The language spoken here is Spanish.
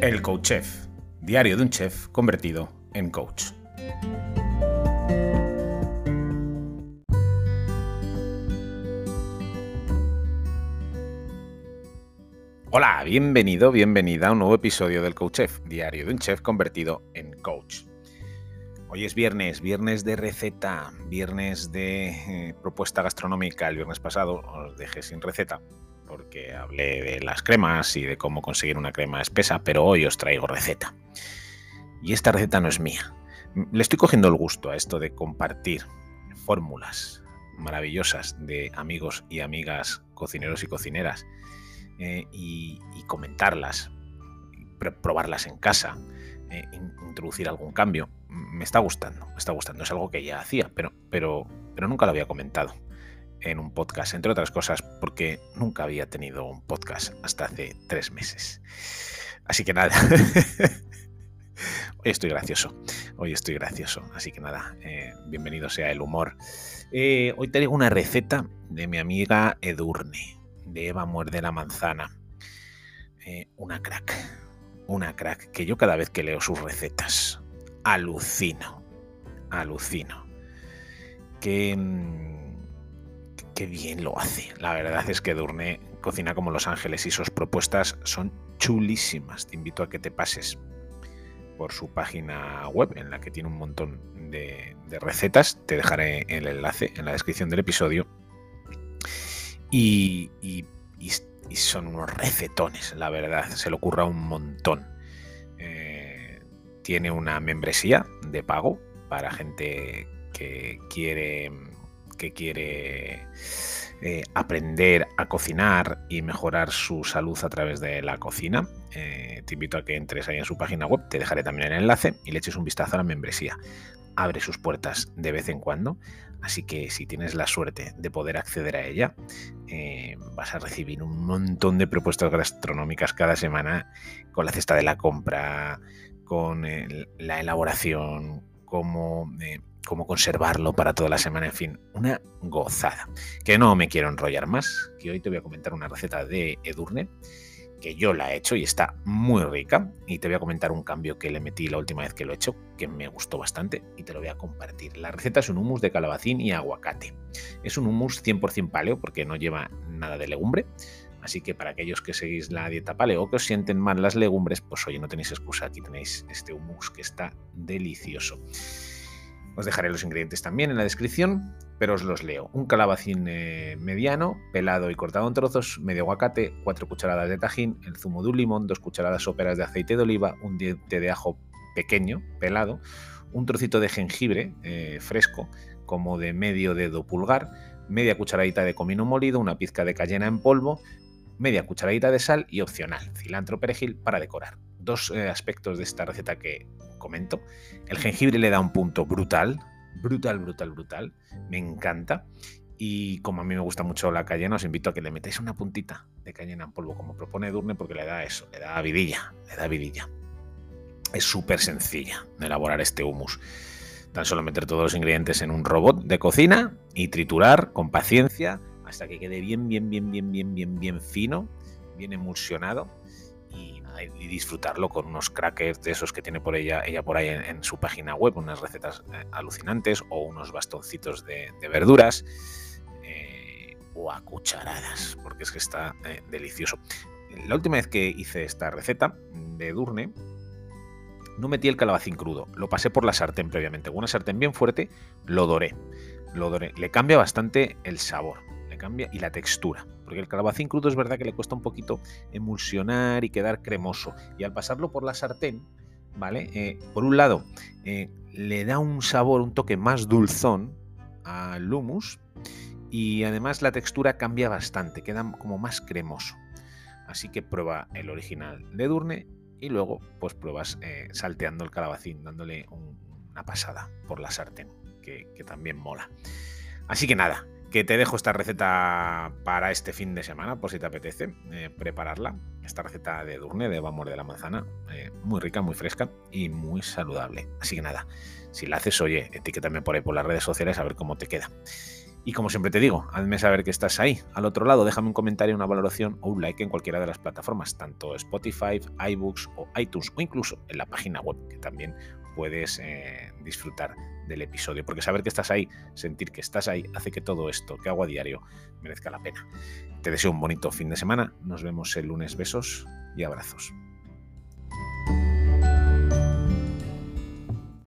El Coach Chef, diario de un chef convertido en coach. Hola, bienvenido, bienvenida a un nuevo episodio del Coach Chef, diario de un chef convertido en coach. Hoy es viernes, viernes de receta, viernes de eh, propuesta gastronómica. El viernes pasado os dejé sin receta porque hablé de las cremas y de cómo conseguir una crema espesa, pero hoy os traigo receta. Y esta receta no es mía. Le estoy cogiendo el gusto a esto de compartir fórmulas maravillosas de amigos y amigas cocineros y cocineras eh, y, comentarlas, probarlas en casa, eh, introducir algún cambio. Me está gustando, me está gustando. Es algo que ya hacía, pero, pero, pero nunca lo había comentado en un podcast, entre otras cosas porque nunca había tenido un podcast hasta hace tres meses. Así que nada, hoy estoy gracioso, hoy estoy gracioso, así que nada, eh, bienvenido sea el humor. Eh, hoy traigo una receta de mi amiga Edurne, de Eva Muerde la Manzana. Eh, una crack, una crack, que yo cada vez que leo sus recetas alucino, alucino. Que mm, qué bien lo hace. La verdad es que Durne cocina como Los Ángeles y sus propuestas son chulísimas. Te invito a que te pases por su página web en la que tiene un montón de, recetas. Te dejaré el enlace en la descripción del episodio. Y, son unos recetones, la verdad. Se le ocurra un montón. Eh, tiene una membresía de pago para gente que quiere que quiere eh, aprender a cocinar y mejorar su salud a través de la cocina, eh, te invito a que entres ahí en su página web, te dejaré también el enlace y le eches un vistazo a la membresía. Abre sus puertas de vez en cuando, así que si tienes la suerte de poder acceder a ella, eh, vas a recibir un montón de propuestas gastronómicas cada semana con la cesta de la compra, con la elaboración, como cómo conservarlo para toda la semana, en fin, una gozada. Que no me quiero enrollar más, que hoy te voy a comentar una receta de Edurne, que yo la he hecho y está muy rica, y te voy a comentar un cambio que le metí la última vez que lo he hecho, que me gustó bastante, y te lo voy a compartir. La receta es un hummus de calabacín y aguacate. Es un hummus 100% paleo porque no lleva nada de legumbre, Así que para aquellos que seguís la dieta paleo o que os sienten mal las legumbres, pues oye, no tenéis excusa, aquí tenéis este hummus que está delicioso. Os dejaré los ingredientes también en la descripción, pero os los leo. Un calabacín eh, mediano, pelado y cortado en trozos, medio aguacate, cuatro cucharadas de tajín, el zumo de un limón, dos cucharadas óperas de aceite de oliva, un diente de ajo pequeño, pelado, un trocito de jengibre eh, fresco, como de medio dedo pulgar, media cucharadita de comino molido, una pizca de cayena en polvo, media cucharadita de sal y opcional, cilantro perejil para decorar. Dos eh, aspectos de esta receta que comento. El jengibre le da un punto brutal, brutal, brutal, brutal. Me encanta. Y como a mí me gusta mucho la cayena, os invito a que le metáis una puntita de cayena en polvo, como propone Durne, porque le da eso, le da vidilla, le da vidilla. Es súper sencilla de elaborar este hummus. Tan solo meter todos los ingredientes en un robot de cocina y triturar con paciencia hasta que quede bien, bien, bien, bien, bien, bien, bien fino, bien emulsionado y disfrutarlo con unos crackers de esos que tiene por ella, ella por ahí en, su página web, unas recetas eh, alucinantes o unos bastoncitos de, verduras eh, o a cucharadas, porque es que está eh, delicioso. La última vez que hice esta receta de Durne, no metí el calabacín crudo, lo pasé por la sartén previamente. Con una sartén bien fuerte, lo doré. Lo doré. Le cambia bastante el sabor cambia y la textura. Porque el calabacín crudo es verdad que le cuesta un poquito emulsionar y quedar cremoso. Y al pasarlo por la sartén, ¿vale? Eh, por un lado, eh, le da un sabor, un toque más dulzón al hummus. Y además la textura cambia bastante, queda como más cremoso. Así que prueba el original de Durne y luego pues pruebas eh, salteando el calabacín, dándole una pasada por la sartén, que, que también mola. Así que nada, que te dejo esta receta para este fin de semana, por si te apetece eh, prepararla. Esta receta de Durne, de Vamos de la Manzana, eh, muy rica, muy fresca y muy saludable. Así que nada, si la haces, oye, etiquétame por ahí por las redes sociales a ver cómo te queda. Y como siempre te digo, hazme saber que estás ahí. Al otro lado, déjame un comentario, una valoración o un like en cualquiera de las plataformas, tanto Spotify, iBooks o iTunes, o incluso en la página web, que también puedes eh, disfrutar del episodio. Porque saber que estás ahí, sentir que estás ahí, hace que todo esto que hago a diario merezca la pena. Te deseo un bonito fin de semana. Nos vemos el lunes. Besos y abrazos.